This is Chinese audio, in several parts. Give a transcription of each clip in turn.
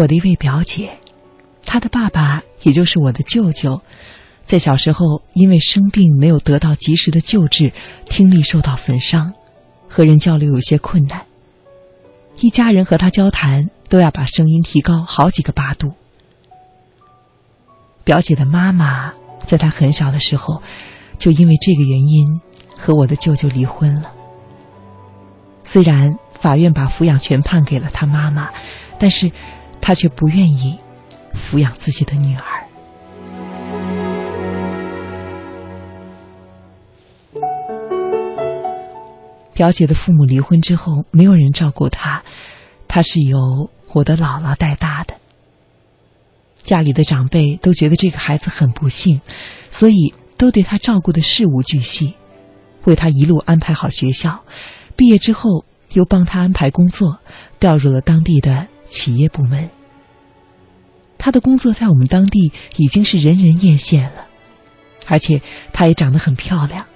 我的一位表姐，她的爸爸也就是我的舅舅，在小时候因为生病没有得到及时的救治，听力受到损伤，和人交流有些困难。一家人和他交谈都要把声音提高好几个八度。表姐的妈妈在她很小的时候，就因为这个原因和我的舅舅离婚了。虽然法院把抚养权判给了他妈妈，但是他却不愿意抚养自己的女儿。表姐的父母离婚之后，没有人照顾她，她是由我的姥姥带大的。家里的长辈都觉得这个孩子很不幸，所以都对她照顾的事无巨细，为她一路安排好学校，毕业之后又帮她安排工作，调入了当地的企业部门。他的工作在我们当地已经是人人艳羡了，而且她也长得很漂亮。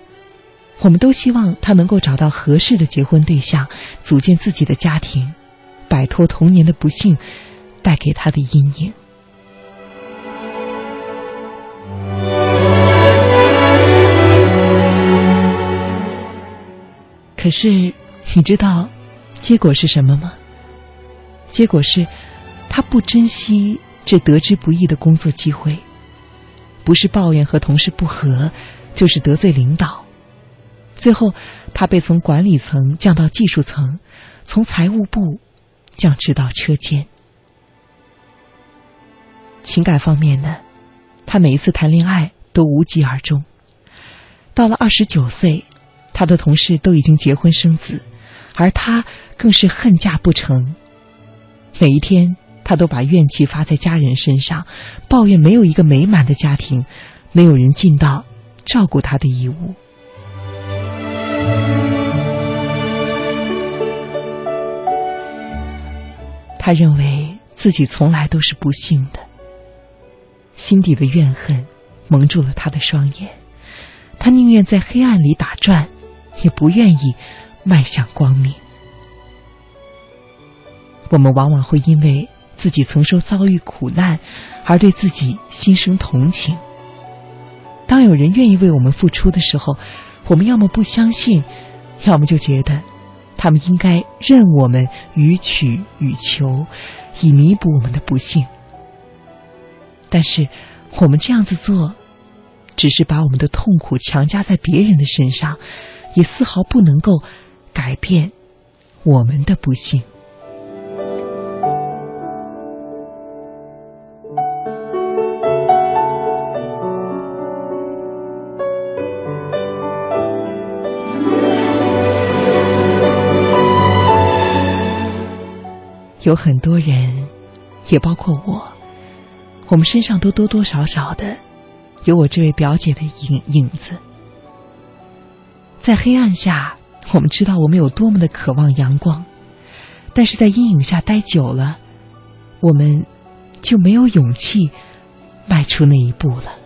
我们都希望她能够找到合适的结婚对象，组建自己的家庭，摆脱童年的不幸带给她的阴影。可是，你知道结果是什么吗？结果是，他不珍惜这得之不易的工作机会，不是抱怨和同事不和，就是得罪领导。最后，他被从管理层降到技术层，从财务部降职到车间。情感方面呢，他每一次谈恋爱都无疾而终。到了二十九岁。他的同事都已经结婚生子，而他更是恨嫁不成。每一天，他都把怨气发在家人身上，抱怨没有一个美满的家庭，没有人尽到照顾他的义务。他认为自己从来都是不幸的，心底的怨恨蒙住了他的双眼，他宁愿在黑暗里打转。也不愿意迈向光明。我们往往会因为自己曾受遭遇苦难，而对自己心生同情。当有人愿意为我们付出的时候，我们要么不相信，要么就觉得他们应该任我们予取予求，以弥补我们的不幸。但是，我们这样子做，只是把我们的痛苦强加在别人的身上。也丝毫不能够改变我们的不幸。有很多人，也包括我，我们身上都多多少少的有我这位表姐的影影子。在黑暗下，我们知道我们有多么的渴望阳光，但是在阴影下待久了，我们就没有勇气迈出那一步了。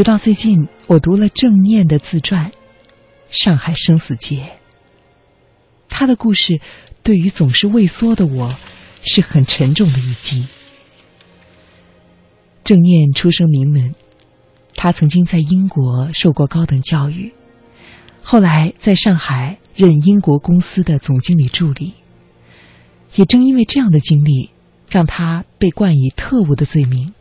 直到最近，我读了郑念的自传《上海生死劫》。他的故事对于总是畏缩的我，是很沉重的一击。郑念出生名门，他曾经在英国受过高等教育，后来在上海任英国公司的总经理助理。也正因为这样的经历，让他被冠以特务的罪名，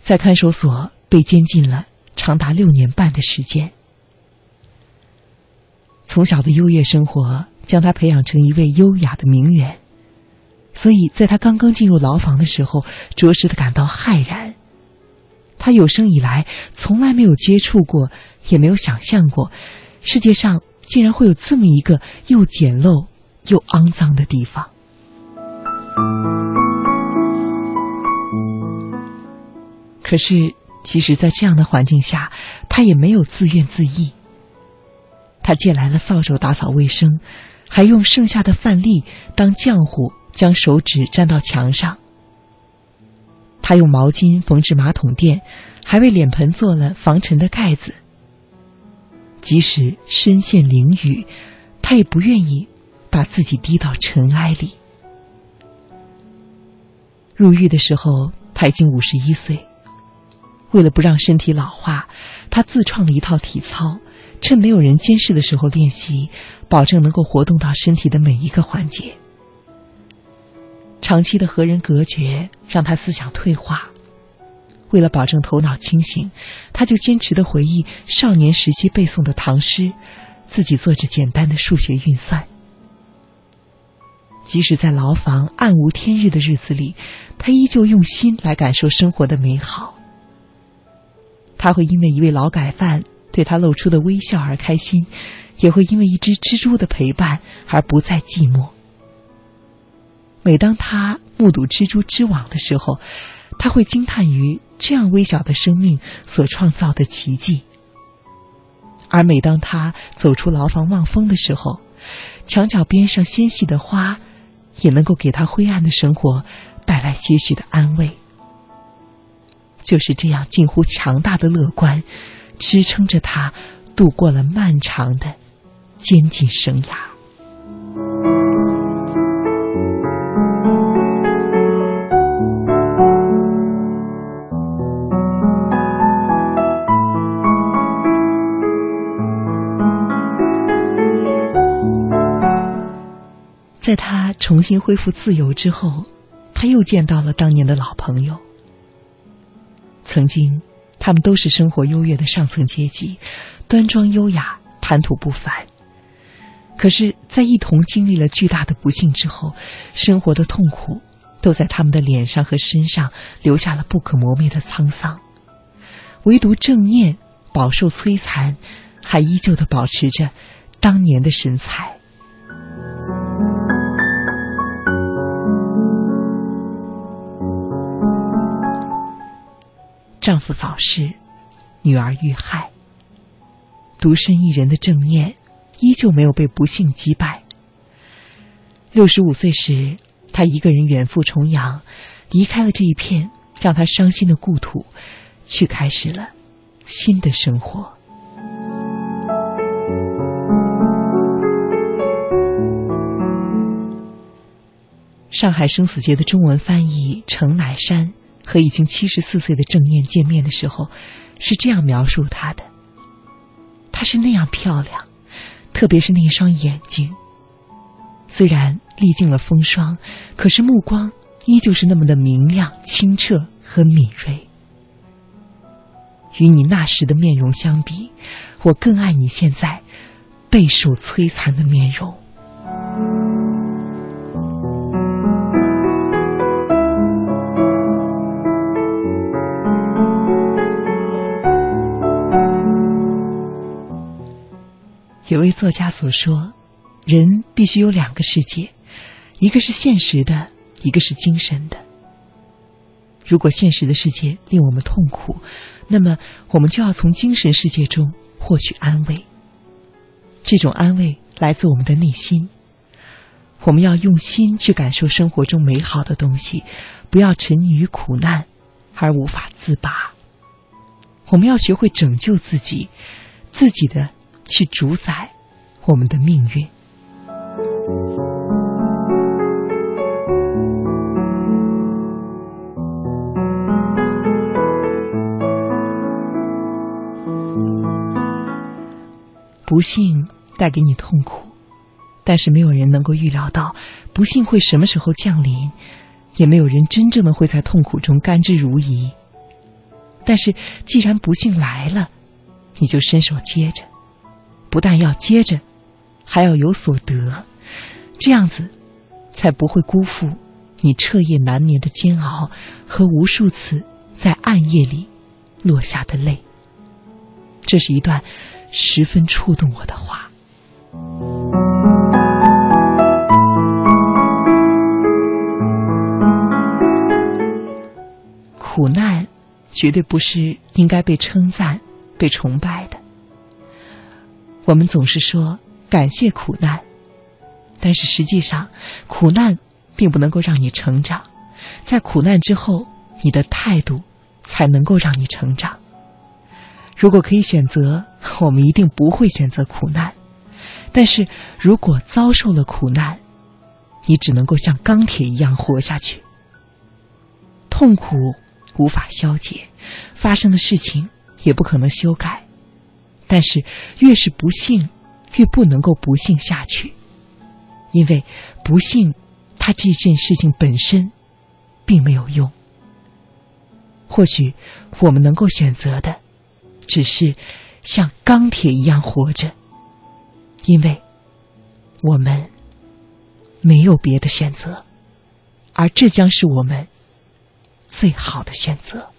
在看守所被监禁了。长达六年半的时间，从小的优越生活将他培养成一位优雅的名媛，所以在他刚刚进入牢房的时候，着实的感到骇然。他有生以来从来没有接触过，也没有想象过，世界上竟然会有这么一个又简陋又肮脏的地方。可是。其实在这样的环境下，他也没有自怨自艾。他借来了扫帚打扫卫生，还用剩下的饭粒当浆糊，将手指粘到墙上。他用毛巾缝制马桶垫，还为脸盆做了防尘的盖子。即使身陷囹圄，他也不愿意把自己低到尘埃里。入狱的时候，他已经五十一岁。为了不让身体老化，他自创了一套体操，趁没有人监视的时候练习，保证能够活动到身体的每一个环节。长期的和人隔绝让他思想退化，为了保证头脑清醒，他就坚持的回忆少年时期背诵的唐诗，自己做着简单的数学运算。即使在牢房暗无天日的日子里，他依旧用心来感受生活的美好。他会因为一位劳改犯对他露出的微笑而开心，也会因为一只蜘蛛的陪伴而不再寂寞。每当他目睹蜘蛛织网的时候，他会惊叹于这样微小的生命所创造的奇迹。而每当他走出牢房望风的时候，墙角边上纤细的花，也能够给他灰暗的生活带来些许的安慰。就是这样近乎强大的乐观，支撑着他度过了漫长的监禁生涯。在他重新恢复自由之后，他又见到了当年的老朋友。曾经，他们都是生活优越的上层阶级，端庄优雅，谈吐不凡。可是，在一同经历了巨大的不幸之后，生活的痛苦都在他们的脸上和身上留下了不可磨灭的沧桑。唯独正念饱受摧残，还依旧的保持着当年的神采。丈夫早逝，女儿遇害。独身一人的正念，依旧没有被不幸击败。六十五岁时，她一个人远赴重洋，离开了这一片让她伤心的故土，去开始了新的生活。上海生死劫的中文翻译程乃山。和已经七十四岁的郑念见面的时候，是这样描述她的：她是那样漂亮，特别是那一双眼睛。虽然历尽了风霜，可是目光依旧是那么的明亮、清澈和敏锐。与你那时的面容相比，我更爱你现在备受摧残的面容。有位作家所说：“人必须有两个世界，一个是现实的，一个是精神的。如果现实的世界令我们痛苦，那么我们就要从精神世界中获取安慰。这种安慰来自我们的内心。我们要用心去感受生活中美好的东西，不要沉溺于苦难而无法自拔。我们要学会拯救自己，自己的。”去主宰我们的命运。不幸带给你痛苦，但是没有人能够预料到不幸会什么时候降临，也没有人真正的会在痛苦中甘之如饴。但是既然不幸来了，你就伸手接着。不但要接着，还要有所得，这样子，才不会辜负你彻夜难眠的煎熬和无数次在暗夜里落下的泪。这是一段十分触动我的话。苦难绝对不是应该被称赞、被崇拜。我们总是说感谢苦难，但是实际上，苦难并不能够让你成长。在苦难之后，你的态度才能够让你成长。如果可以选择，我们一定不会选择苦难。但是如果遭受了苦难，你只能够像钢铁一样活下去。痛苦无法消解，发生的事情也不可能修改。但是越是不幸，越不能够不幸下去，因为不幸，它这件事情本身并没有用。或许我们能够选择的，只是像钢铁一样活着，因为我们。没有别的选择，而这将是我们最好的选择。